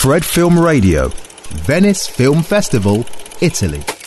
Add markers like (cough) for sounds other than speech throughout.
Fred Film Radio, Venice Film Festival, Italy.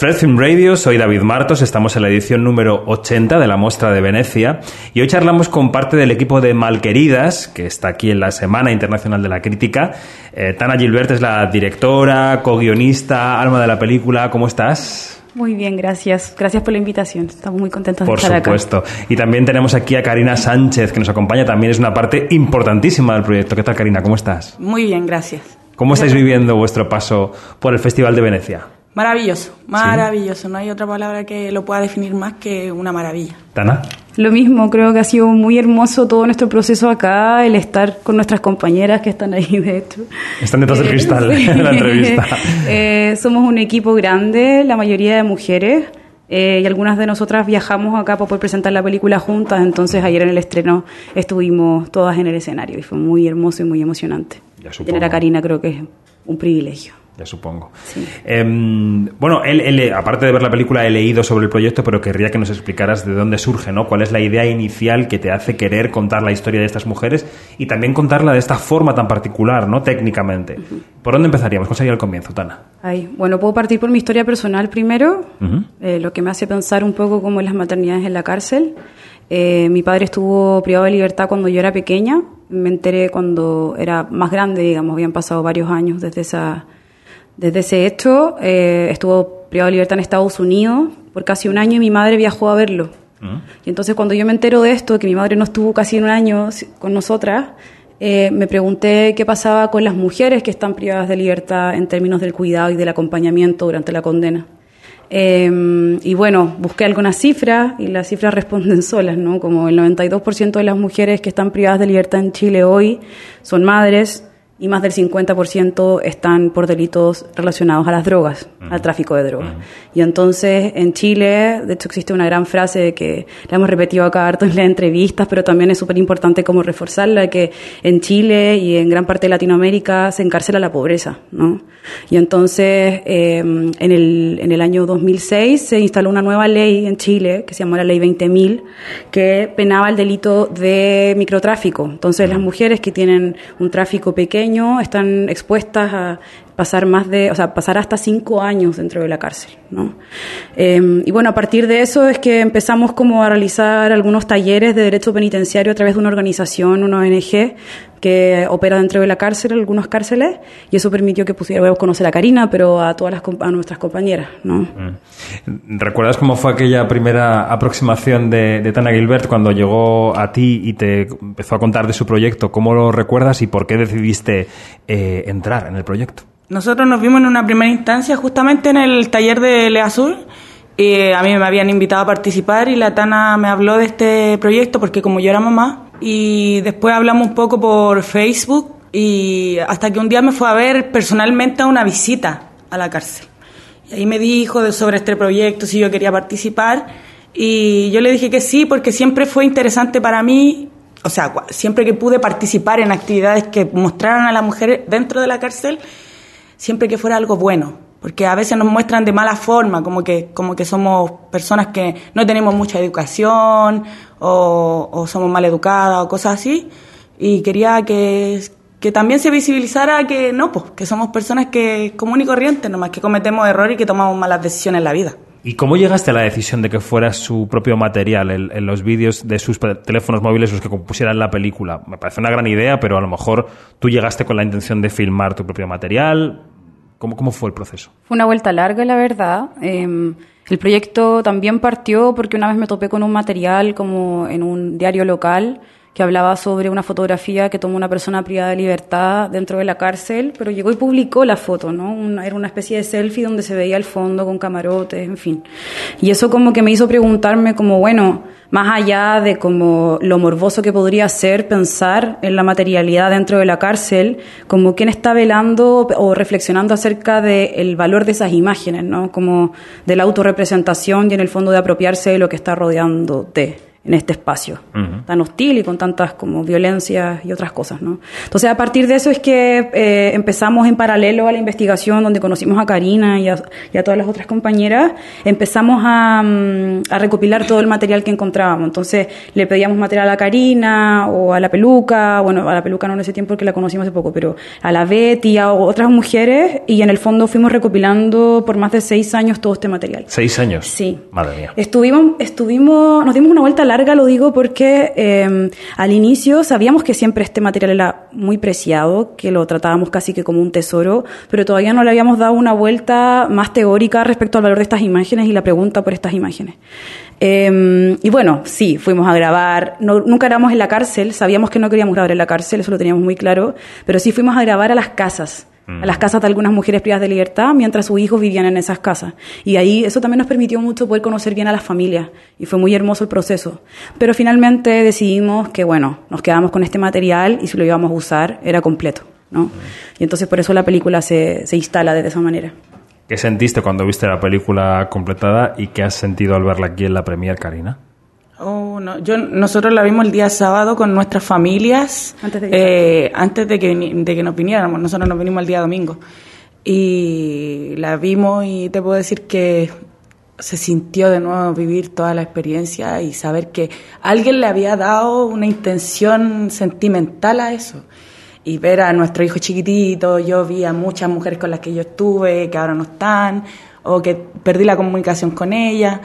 Fred Film Radio, soy David Martos, estamos en la edición número 80 de la Mostra de Venecia y hoy charlamos con parte del equipo de Malqueridas, que está aquí en la Semana Internacional de la Crítica. Eh, Tana Gilbert es la directora, co-guionista, alma de la película, ¿cómo estás? Muy bien, gracias. Gracias por la invitación. Estamos muy contentos de estar acá. Por supuesto. Y también tenemos aquí a Karina Sánchez, que nos acompaña. También es una parte importantísima del proyecto. ¿Qué tal, Karina? ¿Cómo estás? Muy bien, gracias. ¿Cómo estáis viviendo vuestro paso por el Festival de Venecia? Maravilloso, maravilloso. No hay otra palabra que lo pueda definir más que una maravilla. ¿Tana? Lo mismo, creo que ha sido muy hermoso todo nuestro proceso acá, el estar con nuestras compañeras que están ahí, de hecho. Están detrás del eh, cristal (laughs) en la entrevista. (laughs) Eh, somos un equipo grande, la mayoría de mujeres. Eh, y algunas de nosotras viajamos acá para poder presentar la película juntas, entonces ayer en el estreno estuvimos todas en el escenario y fue muy hermoso y muy emocionante. Tener a Karina creo que es un privilegio ya supongo. Em, bueno, él, aparte de ver la película, he leído sobre el proyecto, pero querría que nos explicaras de dónde surge, ¿no? ¿Cuál es la idea inicial que te hace querer contar la historia de estas mujeres y también contarla de esta forma tan particular, ¿no? Técnicamente. ¿Por dónde empezaríamos? ¿Cuál sería el comienzo, Tana? Ay, bueno, puedo partir por mi historia personal primero, eh, lo que me hace pensar un poco como las maternidades en la cárcel. Eh, mi padre estuvo privado de libertad cuando yo era pequeña. Me enteré cuando era más grande, digamos, habían pasado varios años desde esa desde ese hecho, eh, estuvo privado de libertad en Estados Unidos por casi un año y mi madre viajó a verlo. Mm. Y entonces cuando yo me entero de esto, que mi madre no estuvo casi un año con nosotras, eh, me pregunté qué pasaba con las mujeres que están privadas de libertad en términos del cuidado y del acompañamiento durante la condena. Em, y bueno, busqué algunas cifras y las cifras (laughs) responden solas, ¿no? Como el 92% de las mujeres que están privadas de libertad en Chile hoy son madres, y más del 50% están por delitos relacionados a las drogas, al tráfico de drogas. Y entonces en Chile, de hecho existe una gran frase que la hemos repetido acá harto en las entrevistas, pero también es súper importante como reforzarla, que en Chile y en gran parte de Latinoamérica se encarcela la pobreza, ¿no? Y entonces em, en, el, en el año 2006 se instaló una nueva ley en Chile, que se llamó la Ley 20.000, que penaba el delito de microtráfico. Entonces las mujeres que tienen un tráfico pequeño, están expuestas a pasar más de, o sea, pasar hasta cinco años dentro de la cárcel, ¿no? Em, y bueno, a partir de eso es que empezamos como a realizar algunos talleres de derecho penitenciario a través de una organización, una ONG, que opera dentro de la cárcel, algunas cárceles, y eso permitió que pudiéramos conocer a Karina, pero a todas las, a nuestras compañeras, ¿no? Mm. ¿Recuerdas cómo fue aquella primera aproximación de, Tana Gilbert cuando llegó a ti y te empezó a contar de su proyecto? ¿Cómo lo recuerdas y por qué decidiste eh, entrar en el proyecto? Nosotros nos vimos en una primera instancia justamente en el taller de Le Azul y a mí me habían invitado a participar y la Tana me habló de este proyecto porque como yo era mamá y después hablamos un poco por Facebook y hasta que un día me fue a ver personalmente a una visita a la cárcel. Y ahí me dijo sobre este proyecto, si yo quería participar y yo le dije que sí porque siempre fue interesante para mí o sea, siempre que pude participar en actividades que mostraran a las mujeres dentro de la cárcel, siempre que fuera algo bueno, porque a veces nos muestran de mala forma, como que, como que somos personas que no tenemos mucha educación o, somos mal educadas o cosas así, y quería que, que también se visibilizara que no, pues, que somos personas que común y corriente, nomás que cometemos errores y que tomamos malas decisiones en la vida. ¿Y cómo llegaste a la decisión de que fuera su propio material en, los vídeos de sus teléfonos móviles los que compusieran la película? Me parece una gran idea, pero a lo mejor tú llegaste con la intención de filmar tu propio material. ¿Cómo, cómo fue el proceso? Fue una vuelta larga, la verdad. Em, el proyecto también partió porque una vez me topé con un material como en un diario local que hablaba sobre una fotografía que tomó una persona privada de libertad dentro de la cárcel, pero llegó y publicó la foto, ¿no? era una especie de selfie donde se veía el fondo con camarotes, en fin. Y eso como que me hizo preguntarme como, bueno, más allá de como lo morboso que podría ser pensar en la materialidad dentro de la cárcel, como quién está velando o reflexionando acerca del valor de esas imágenes, ¿no? Como de la autorrepresentación y en el fondo de apropiarse de lo que está rodeándote. En este espacio tan hostil y con tantas como violencias y otras cosas, ¿no? Entonces a partir de eso es que eh, empezamos en paralelo a la investigación donde conocimos a Karina y a, todas las otras compañeras, empezamos a, mm, a, recopilar todo el material que encontrábamos. Entonces le pedíamos material a Karina o a la peluca, bueno, a la peluca no en ese tiempo porque la conocimos hace poco, pero a la Betty, a otras mujeres y en el fondo fuimos recopilando por más de seis años todo este material. ¿Seis años? Sí. Madre mía. Estuvimos, estuvimos, nos dimos una vuelta larga, lo digo porque em, al inicio sabíamos que siempre este material era muy preciado, que lo tratábamos casi que como un tesoro, pero todavía no le habíamos dado una vuelta más teórica respecto al valor de estas imágenes y la pregunta por estas imágenes. Em, y bueno, sí, fuimos a grabar, nunca éramos en la cárcel, sabíamos que no queríamos grabar en la cárcel, eso lo teníamos muy claro, pero sí fuimos a grabar a las casas a las casas de algunas mujeres privadas de libertad mientras sus hijos vivían en esas casas. Y ahí eso también nos permitió mucho poder conocer bien a las familias y fue muy hermoso el proceso. Pero finalmente decidimos que, bueno, nos quedamos con este material y si lo íbamos a usar era completo. ¿no? Y entonces por eso la película se, se instala de esa manera. ¿Qué sentiste cuando viste la película completada y qué has sentido al verla aquí en la premier, Karina? Oh, no. Yo, nosotros la vimos el día sábado con nuestras familias, antes de que, eh, antes de que, de que nos viniéramos. Nosotros nos vinimos el día domingo. Y la vimos y te puedo decir que se sintió de nuevo vivir toda la experiencia y saber que alguien le había dado una intención sentimental a eso. Y ver a nuestro hijo chiquitito, yo vi a muchas mujeres con las que yo estuve, que ahora no están, o que perdí la comunicación con ellas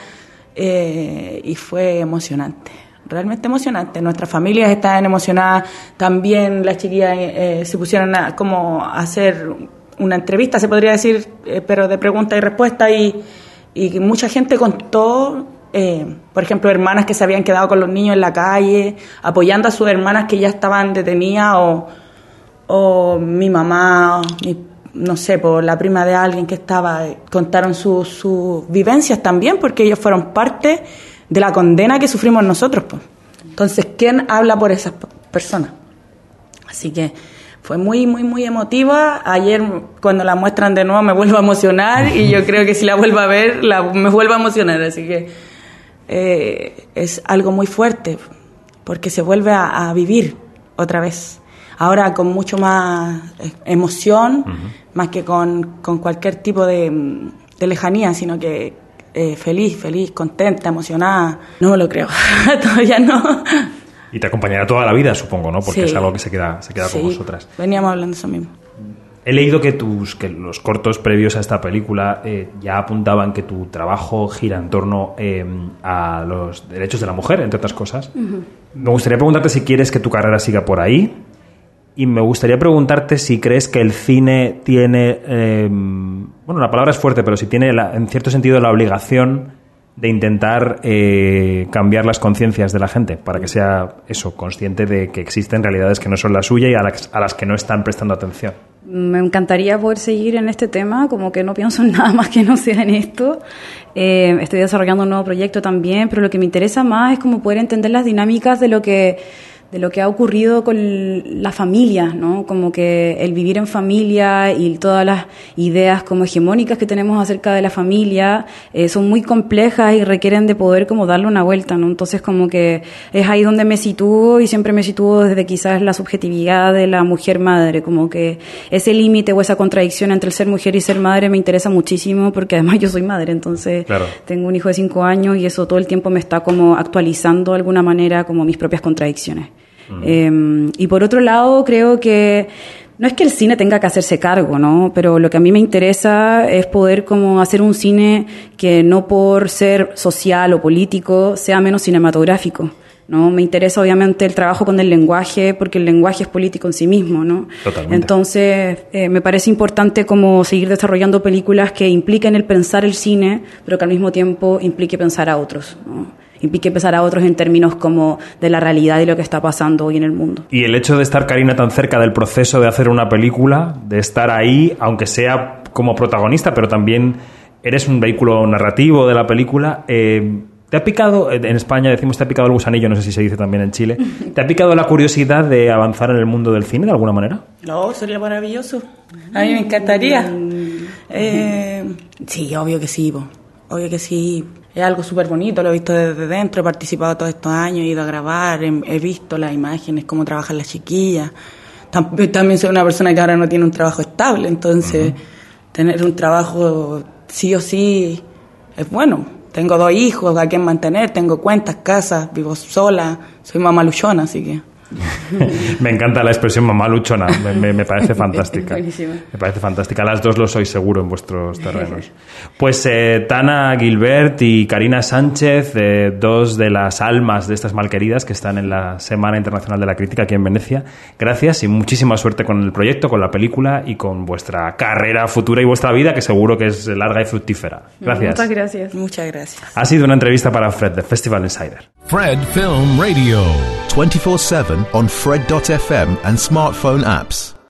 eh, y fue emocionante, realmente emocionante. Nuestras familias estaban emocionadas, también las chiquillas eh, se pusieron a como hacer una entrevista, se podría decir, eh, pero de pregunta y respuesta y, y mucha gente contó, por ejemplo, hermanas que se habían quedado con los niños en la calle, apoyando a sus hermanas que ya estaban detenidas o, o mi mamá, mi no sé, por la prima de alguien que estaba, contaron sus vivencias también, porque ellos fueron parte de la condena que sufrimos nosotros. Pues. Entonces, ¿quién habla por esas personas? Así que fue muy, muy, muy emotiva. Ayer, cuando la muestran de nuevo, me vuelvo a emocionar y yo creo que si la vuelvo a ver, la, me vuelvo a emocionar. Así que eh, es algo muy fuerte, porque se vuelve a vivir otra vez ahora con mucho más eh, emoción, más que con, cualquier tipo de, lejanía, sino que eh, feliz, feliz, contenta, emocionada. No me lo creo, (laughs) todavía no. Y te acompañará toda la vida, supongo, ¿no? Porque es algo que se queda, se queda con vosotras. Veníamos hablando de eso mismo. He leído que tus que los cortos previos a esta película eh, ya apuntaban que tu trabajo gira en torno a los derechos de la mujer, entre otras cosas. Me gustaría preguntarte si quieres que tu carrera siga por ahí y me gustaría preguntarte si crees que el cine tiene, eh, bueno, la palabra es fuerte, pero si tiene en cierto sentido la obligación de intentar eh, cambiar las conciencias de la gente para que sea eso, consciente de que existen realidades que no son la suya y a las, a las que no están prestando atención. Me encantaría poder seguir en este tema, como que no pienso en (laughs) nada más que no sea en esto. Eh, estoy desarrollando un nuevo proyecto también, pero lo que me interesa más es como poder entender las dinámicas de lo que de lo que ha ocurrido con la familia, ¿no? Como que el vivir en familia y todas las ideas como hegemónicas que tenemos acerca de la familia eh, son muy complejas y requieren de poder como darle una vuelta, ¿no? Entonces como que es ahí donde me sitúo y siempre me sitúo desde quizás la subjetividad de la mujer madre, como que ese límite o esa contradicción entre el ser mujer y ser madre me interesa muchísimo porque además yo soy madre, entonces tengo un hijo de cinco años y eso todo el tiempo me está como actualizando de alguna manera como mis propias contradicciones. Em, y por otro lado, creo que no es que el cine tenga que hacerse cargo, ¿no? Pero lo que a mí me interesa es poder como hacer un cine que no por ser social o político sea menos cinematográfico. ¿no? Me interesa obviamente el trabajo con el lenguaje porque el lenguaje es político en sí mismo, ¿no? Totalmente. Entonces, eh, me parece importante como seguir desarrollando películas que impliquen el pensar el cine, pero que al mismo tiempo implique pensar a otros, ¿no? Implique pensar a otros en términos como de la realidad y lo que está pasando hoy en el mundo. Y el hecho de estar, Karina, tan cerca del proceso de hacer una película, de estar ahí, aunque sea como protagonista, pero también eres un vehículo narrativo de la película, eh, ¿Te ha picado, en España decimos te ha picado el gusanillo, no sé si se dice también en Chile, (laughs) ¿te ha picado la curiosidad de avanzar en el mundo del cine de alguna manera? No, sería maravilloso. A mí me encantaría. Mm. Eh, sí, obvio que sí. Obvio que sí, es algo súper bonito, lo he visto desde dentro, he participado todos estos años, he ido a grabar, he, visto las imágenes, cómo trabajan las chiquillas. También, soy una persona que ahora no tiene un trabajo estable, entonces tener un trabajo sí o sí es bueno. Tengo dos hijos a quien mantener, tengo cuentas, casas, vivo sola, soy mamá luchona, así que... (laughs) me encanta la expresión mamá luchona, me, parece (laughs) fantástica. me parece fantástica. Las dos lo sois seguro en vuestros (laughs) terrenos. Pues eh, Tana Gilbert y Karina Sánchez, eh, dos de las almas de estas malqueridas que están en la Semana Internacional de la Crítica aquí en Venecia. Gracias y muchísima suerte con el proyecto, con la película y con vuestra carrera futura y vuestra vida, que seguro que es larga y fructífera. Gracias. Muchas gracias. Muchas gracias. Ha sido una entrevista para Fred, de Festival Insider. Fred Film Radio. 24-7 on Fred.fm and smartphone apps.